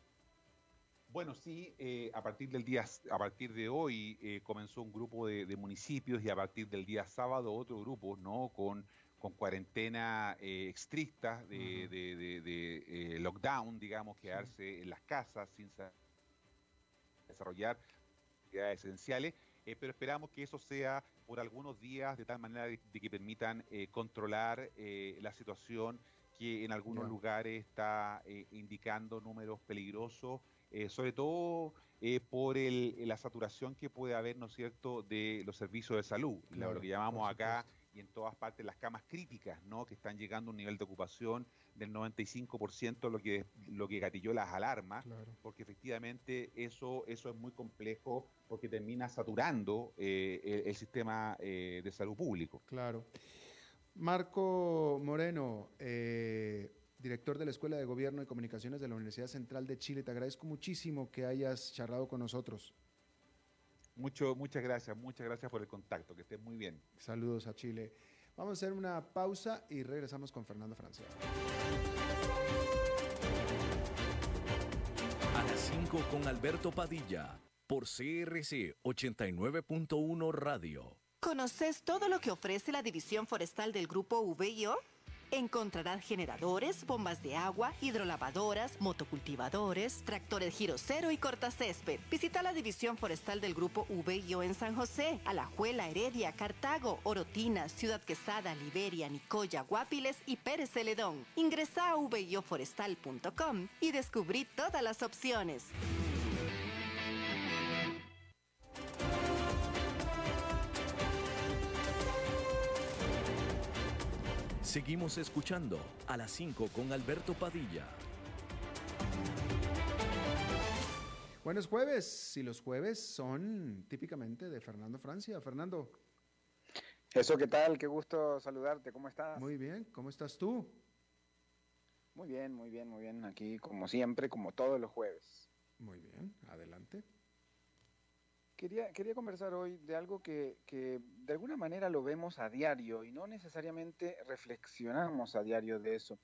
Bueno, sí, eh, a partir del día, a partir de hoy eh, comenzó un grupo de, de, municipios y a partir del día sábado otro grupo, ¿no? Con con cuarentena eh, estricta de, eh, lockdown, digamos, quedarse en las casas sin desarrollar actividades esenciales, eh, pero esperamos que eso sea por algunos días de tal manera de, que permitan controlar la situación que en algunos lugares está indicando números peligrosos, sobre todo por la saturación que puede haber, ¿no es cierto?, de los servicios de salud, lo que llamamos acá y en todas partes las camas críticas, ¿no? que están llegando a un nivel de ocupación del 95%, lo que, lo que gatilló las alarmas, porque efectivamente eso, eso es muy complejo porque termina saturando eh, el, sistema eh, de salud público. Claro. Marco Moreno, eh, director de la Escuela de Gobierno y Comunicaciones de la Universidad Central de Chile, te agradezco muchísimo que hayas charlado con nosotros. Mucho, muchas gracias, muchas gracias por el contacto, que estés muy bien. Saludos a Chile. Vamos a hacer una pausa y regresamos con Fernando Francia. A las 5 con Alberto Padilla, por CRC 89.1 Radio. ¿Conoces todo lo que ofrece la División Forestal del Grupo VIO? Encontrarán generadores, bombas de agua, hidrolavadoras, motocultivadores, tractores giro cero y cortacésped. Visita la división forestal del grupo VIO en San José, Alajuela, Heredia, Cartago, Orotina, Ciudad Quesada, Liberia, Nicoya, Guapiles y Pérez Celedón. Ingresa a vioforestal.com y descubrí todas las opciones. Seguimos escuchando a las 5 con Alberto Padilla. Buenos jueves, y los jueves son típicamente de Fernando Francia. Fernando. Eso, ¿qué tal? Qué gusto saludarte. ¿Cómo estás? Muy bien, ¿cómo estás tú? Muy bien, muy bien, muy bien. Aquí, como siempre, como todos los jueves. Muy bien, adelante. Quería, conversar hoy de algo que, de alguna manera lo vemos a diario y no necesariamente reflexionamos a diario de eso.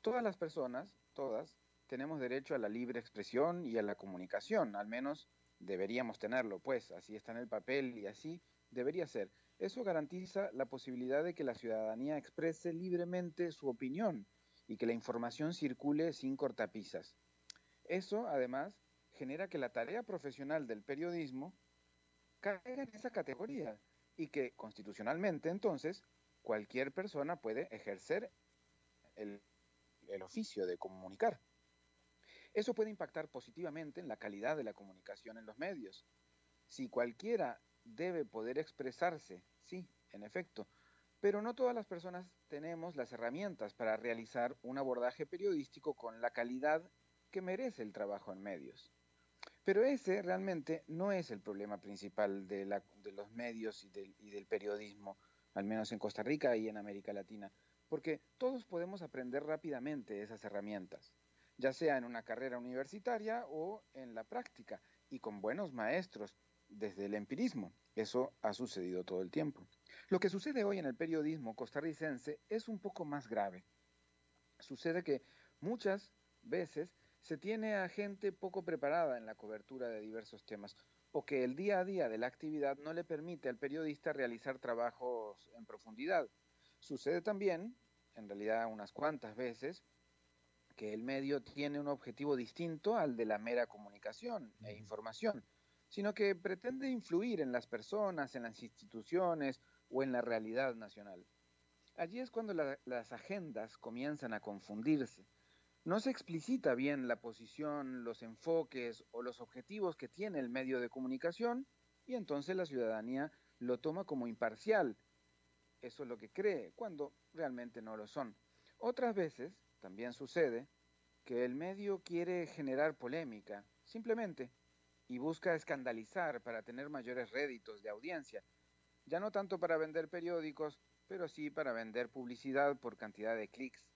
Todas las personas, todas, tenemos derecho a la libre expresión y a la comunicación, al menos deberíamos tenerlo, pues así está en el papel y así debería ser. Eso garantiza la posibilidad de que la ciudadanía exprese libremente su opinión y que la información circule sin cortapisas. Eso, además, genera que la tarea profesional del periodismo caiga en esa categoría y que constitucionalmente entonces cualquier persona puede ejercer el, el oficio de comunicar. Eso puede impactar positivamente en la calidad de la comunicación en los medios. Si cualquiera debe poder expresarse, sí, en efecto, pero no todas las personas tenemos las herramientas para realizar un abordaje periodístico con la calidad que merece el trabajo en medios. Pero ese realmente no es el problema principal de, los medios y del, periodismo, al menos en Costa Rica y en América Latina, porque todos podemos aprender rápidamente esas herramientas. ya sea en una carrera universitaria o en la práctica, y con buenos maestros desde el empirismo. Eso ha sucedido todo el tiempo. Lo que sucede hoy en el periodismo costarricense es un poco más grave. Sucede que muchas veces se tiene a gente poco preparada en la cobertura de diversos temas o que el día a día de la actividad no le permite al periodista realizar trabajos en profundidad. Sucede también, en realidad unas cuantas veces, que el medio tiene un objetivo distinto al de la mera comunicación e información, sino que pretende influir en las personas, en las instituciones o en la realidad nacional. Allí es cuando las agendas comienzan a confundirse. No se explicita bien la posición, los enfoques o los objetivos que tiene el medio de comunicación y entonces la ciudadanía lo toma como imparcial. Eso es lo que cree, cuando realmente no lo son. Otras veces también sucede que el medio quiere generar polémica, simplemente, y busca escandalizar para tener mayores réditos de audiencia, ya no tanto para vender periódicos, pero sí para vender publicidad por cantidad de clics,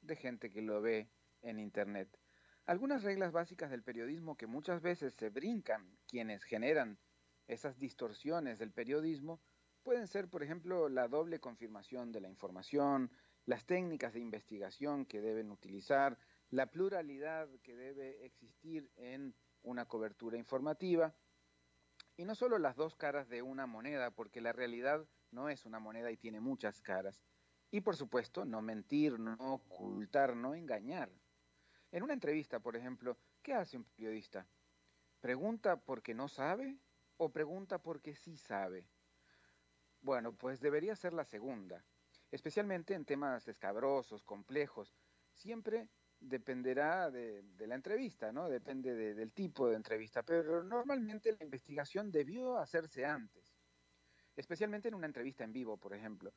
de gente que lo ve en Internet. Algunas reglas básicas del periodismo que muchas veces se brincan quienes generan esas distorsiones del periodismo pueden ser, por ejemplo, la doble confirmación de la información, las técnicas de investigación que deben utilizar, la pluralidad que debe existir en una cobertura informativa, y no solo las dos caras de una moneda, porque la realidad no es una moneda y tiene muchas caras. Y por supuesto, no mentir, no ocultar, no engañar. En una entrevista, por ejemplo, ¿qué hace un periodista? ¿Pregunta porque no sabe o pregunta porque sí sabe? Bueno, pues debería ser la segunda especialmente en temas escabrosos, complejos. Siempre dependerá de, la entrevista, ¿no? Depende del tipo de entrevista, pero normalmente la investigación debió hacerse antes, especialmente en una entrevista en vivo, por ejemplo.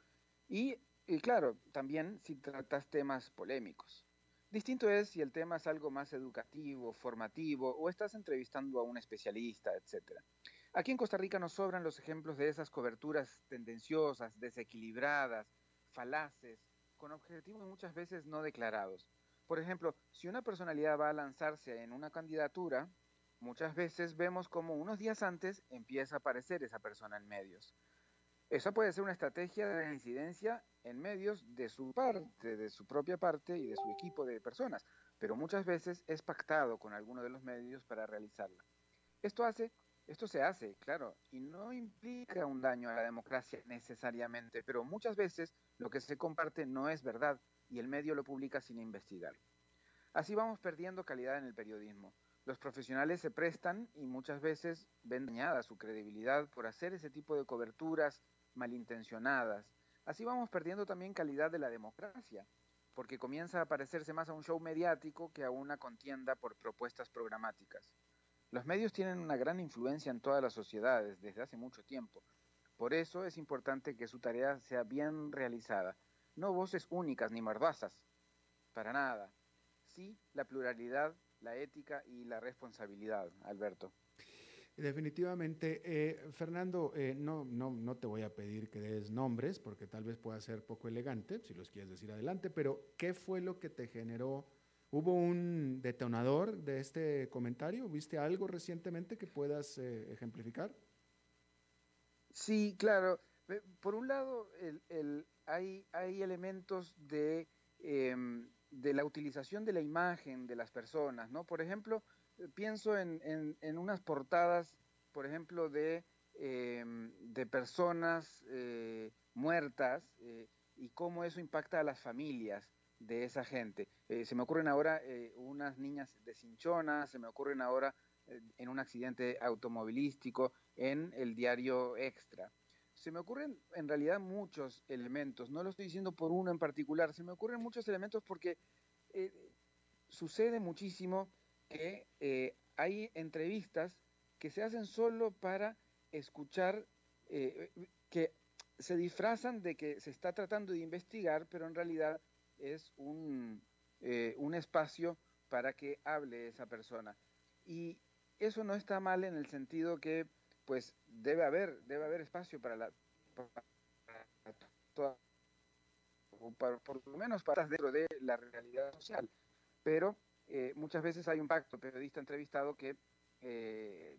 Y, y claro, también si tratas temas polémicos. Distinto es si el tema es algo más educativo, formativo, o estás entrevistando a un especialista, etc. Aquí en Costa Rica nos sobran los ejemplos de esas coberturas tendenciosas, desequilibradas, falaces, con objetivos muchas veces no declarados. Por ejemplo, si una personalidad va a lanzarse en una candidatura, muchas veces vemos como unos días antes empieza a aparecer esa persona en medios. Esa puede ser una estrategia de incidencia en medios de su parte, de su propia parte y de su equipo de personas, pero muchas veces es pactado con alguno de los medios para realizarla. Esto hace esto se hace, claro, y no implica un daño a la democracia necesariamente, pero muchas veces lo que se comparte no es verdad y el medio lo publica sin investigar. Así vamos perdiendo calidad en el periodismo. Los profesionales se prestan y muchas veces ven dañada su credibilidad por hacer ese tipo de coberturas malintencionadas. Así vamos perdiendo también calidad de la democracia, porque comienza a parecerse más a un show mediático que a una contienda por propuestas programáticas. Los medios tienen una gran influencia en todas las sociedades desde hace mucho tiempo. Por eso es importante que su tarea sea bien realizada. No voces únicas ni mordazas. Para nada. Sí, la pluralidad, la ética y la responsabilidad, Alberto. Definitivamente. Eh, Fernando, eh, no, no, no te voy a pedir que des nombres porque tal vez pueda ser poco elegante, si los quieres decir adelante, pero ¿qué fue lo que te generó ¿Hubo un detonador de este comentario? ¿Viste algo recientemente que puedas eh, ejemplificar? Sí, claro. Por un lado, hay, hay, elementos em, de, la utilización de la imagen de las personas, ¿no? Por ejemplo, pienso en, unas portadas, por ejemplo, de, em, de personas eh, muertas eh, y cómo eso impacta a las familias de esa gente. Eh, se me ocurren ahora unas niñas de Cinchona, se me ocurren ahora en un accidente automovilístico, en el diario Extra. Se me ocurren en realidad muchos elementos, no lo estoy diciendo por uno en particular, se me ocurren muchos elementos porque sucede muchísimo que hay entrevistas que se hacen solo para escuchar, que se disfrazan de que se está tratando de investigar, pero en realidad es un, eh, un espacio para que hable esa persona. Y eso no está mal en el sentido que pues debe haber, debe haber espacio para la para, por lo menos para dentro de la realidad social. Pero eh, muchas veces hay un pacto periodista entrevistado que, eh,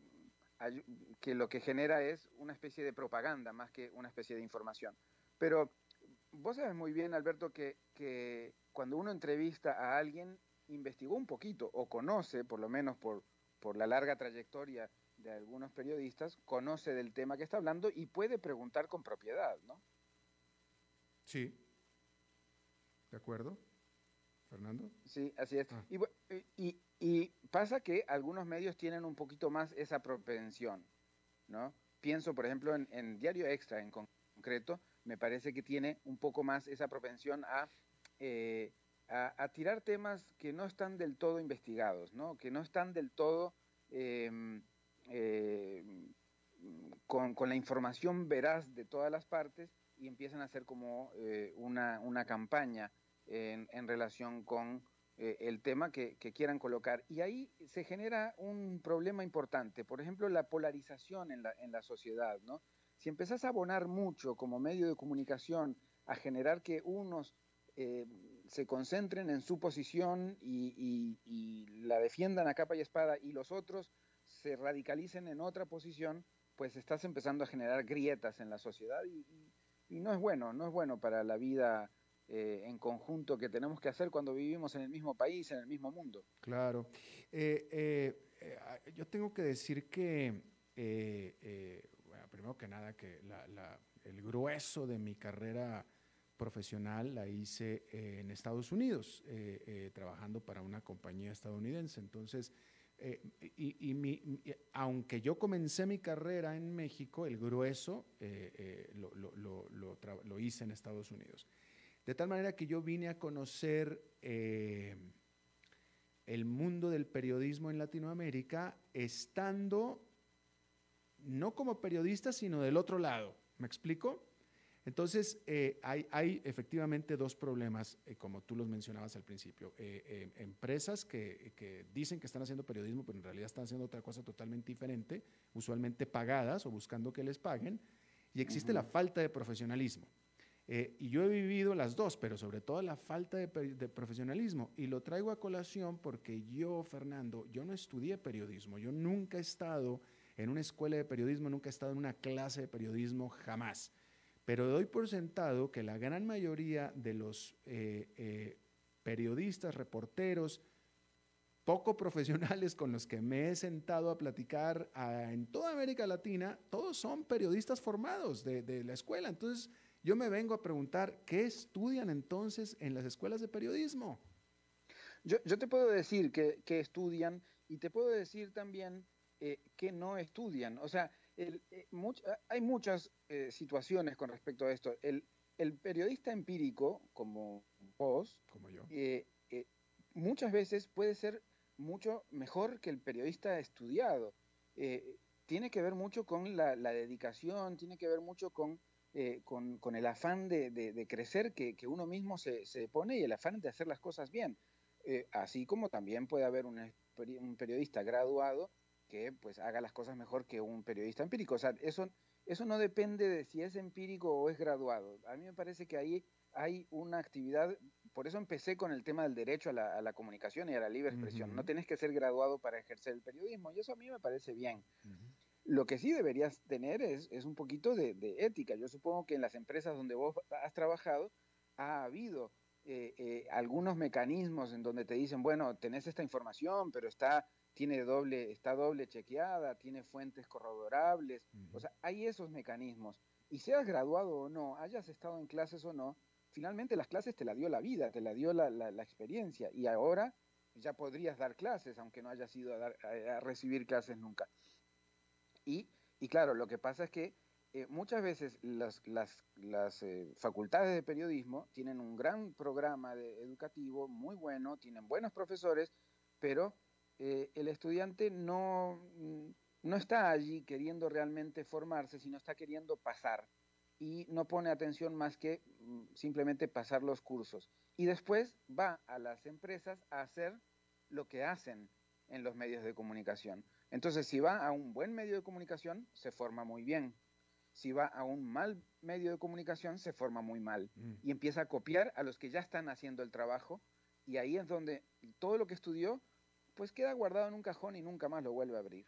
que lo que genera es una especie de propaganda más que una especie de información. Pero vos sabes muy bien, Alberto, que, que cuando uno entrevista a alguien, investigó un poquito o conoce, por lo menos por, por la larga trayectoria de algunos periodistas, conoce del tema que está hablando y puede preguntar con propiedad, ¿no? Sí. ¿De acuerdo? Fernando. Sí, así es. Ah. Y, y, pasa que algunos medios tienen un poquito más esa propensión, ¿no? Pienso, por ejemplo, en, Diario Extra en concreto, me parece que tiene un poco más esa propensión a, eh, a, tirar temas que no están del todo investigados, ¿no? Que no están del todo em, em, con, con, la información veraz de todas las partes y empiezan a hacer como eh, una, una campaña en, relación con eh, el tema que, quieran colocar. Y ahí se genera un problema importante, por ejemplo, la polarización en la, en la sociedad, ¿no? Si empezás a abonar mucho como medio de comunicación a generar que unos eh, se concentren en su posición y, la defiendan a capa y espada y los otros se radicalicen en otra posición, pues estás empezando a generar grietas en la sociedad y, y no es bueno, no es bueno para la vida eh, en conjunto que tenemos que hacer cuando vivimos en el mismo país, en el mismo mundo. Claro. Eh, eh, yo tengo que decir que, bueno, primero que nada, que el grueso de mi carrera profesional la hice en Estados Unidos, trabajando para una compañía estadounidense. Entonces, y, aunque yo comencé mi carrera en México, el grueso lo, lo, hice en Estados Unidos. De tal manera que yo vine a conocer eh, el mundo del periodismo en Latinoamérica estando no como periodista, sino del otro lado. ¿Me explico? Entonces, eh, hay, efectivamente dos problemas, eh, como tú los mencionabas al principio. empresas que, dicen que están haciendo periodismo, pero en realidad están haciendo otra cosa totalmente diferente, usualmente pagadas o buscando que les paguen. Y existe la falta de profesionalismo. Eh, y yo he vivido las dos, pero sobre todo la falta de, profesionalismo. Y lo traigo a colación porque yo, Fernando, yo no estudié periodismo. Yo nunca he estado en una escuela de periodismo, nunca he estado en una clase de periodismo, jamás. Pero doy por sentado que la gran mayoría de los eh, eh, periodistas, reporteros, poco profesionales con los que me he sentado a platicar ah, en toda América Latina, todos son periodistas formados de, de la escuela. Entonces, yo me vengo a preguntar, ¿qué estudian entonces en las escuelas de periodismo? Yo, te puedo decir que, estudian y te puedo decir también eh, que no estudian. O sea, eh, hay muchas eh, situaciones con respecto a esto. El, periodista empírico, como vos, como yo, muchas veces puede ser mucho mejor que el periodista estudiado. tiene que ver mucho con la dedicación, tiene que ver mucho con eh, con, el afán de, crecer que, uno mismo se, pone y el afán de hacer las cosas bien. Eh, así como también puede haber un, periodista graduado que pues haga las cosas mejor que un periodista empírico. O sea, eso, eso no depende de si es empírico o es graduado. A mí me parece que ahí hay una actividad, por eso empecé con el tema del derecho a la, comunicación y a la libre expresión. No tenés que ser graduado para ejercer el periodismo y eso a mí me parece bien. Lo que sí deberías tener es, un poquito de, ética. Yo supongo que en las empresas donde vos has trabajado ha habido eh, eh, algunos mecanismos en donde te dicen, bueno, tenés esta información, pero está, tiene doble, está doble chequeada, tiene fuentes corroborables. O sea, hay esos mecanismos. Y seas graduado o no, hayas estado en clases o no, finalmente las clases te la dio la vida, te la dio la, la, experiencia. Y ahora ya podrías dar clases, aunque no hayas ido a, a recibir clases nunca. Y, claro, lo que pasa es que eh, muchas veces las, eh, facultades de periodismo tienen un gran programa educativo muy bueno, tienen buenos profesores, pero eh, el estudiante no, no está allí queriendo realmente formarse, sino está queriendo pasar y no pone atención más que mm, simplemente pasar los cursos. Y después va a las empresas a hacer lo que hacen en los medios de comunicación. Entonces, si va a un buen medio de comunicación, se forma muy bien. Si va a un mal medio de comunicación, se forma muy mal. Mm. Y empieza a copiar a los que ya están haciendo el trabajo y ahí es donde todo lo que estudió, pues queda guardado en un cajón y nunca más lo vuelve a abrir.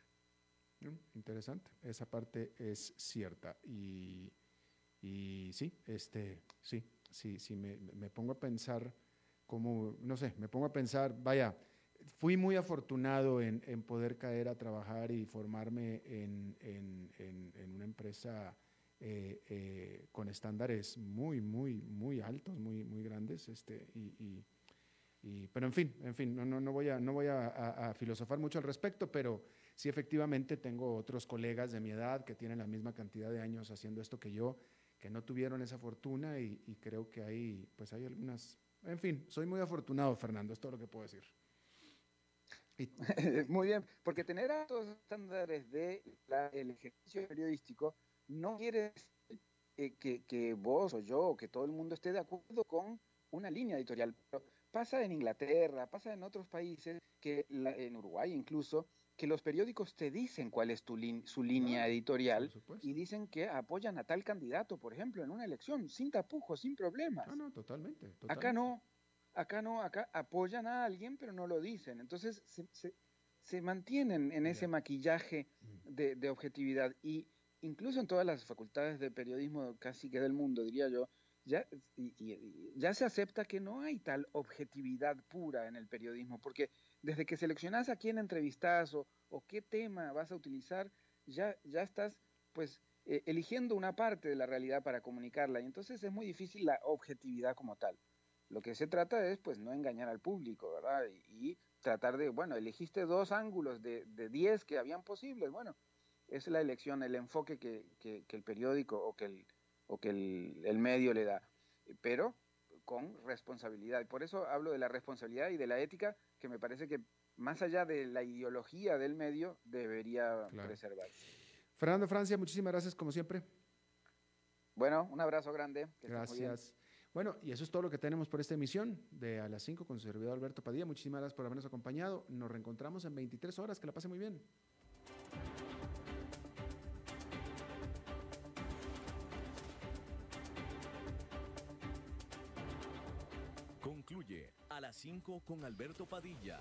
Mm, interesante, esa parte es cierta. Y, y sí, este, sí, sí, sí, me, me pongo a pensar como, no sé, me pongo a pensar, vaya, fui muy afortunado en, en poder caer a trabajar y formarme en, en, en una empresa eh, eh, con estándares muy, muy, muy altos, muy, muy grandes. Este, y, y, pero en fin, en fin, no, no, no voy, a, no voy a, a, filosofar mucho al respecto, pero sí efectivamente tengo otros colegas de mi edad que tienen la misma cantidad de años haciendo esto que yo, que no tuvieron esa fortuna y, y creo que hay, pues hay algunas, en fin, soy muy afortunado, Fernando, es todo lo que puedo decir. *laughs* Muy bien, porque tener altos estándares del el ejercicio periodístico no quiere decir eh, que, que, vos o yo o que todo el mundo esté de acuerdo con una línea editorial. Pero pasa en Inglaterra, pasa en otros países, que en Uruguay incluso, que los periódicos te dicen cuál es tu su línea editorial y dicen que apoyan a tal candidato, por ejemplo, en una elección, sin tapujos, sin problemas. No, no, totalmente. Acá no, acá no, acá apoyan a alguien, pero no lo dicen. Entonces se, se, se mantienen en ese maquillaje mm. de, de objetividad y incluso en todas las facultades de periodismo casi que del mundo, diría yo, ya, ya se acepta que no hay tal objetividad pura en el periodismo, porque desde que seleccionas a quién entrevistas o, o qué tema vas a utilizar, ya, ya estás pues eh, eligiendo una parte de la realidad para comunicarla, y entonces es muy difícil la objetividad como tal. Lo que se trata es pues no engañar al público, ¿verdad? Y, tratar de, bueno, elegiste dos ángulos de, de diez que habían posibles, bueno, es la elección, el enfoque que, que, el periódico o que, el, o que el, el, medio le da, pero con responsabilidad. Y por eso hablo de la responsabilidad y de la ética, que me parece que más allá de la ideología del medio, debería claro. preservarse. Fernando Francia, muchísimas gracias como siempre. Bueno, un abrazo grande. gracias. Bueno, y eso es todo lo que tenemos por esta emisión de A las 5 con su servidor Alberto Padilla. Muchísimas gracias por habernos acompañado. Nos reencontramos en 23 horas. Que la pase muy bien. Concluye a las 5 con Alberto Padilla.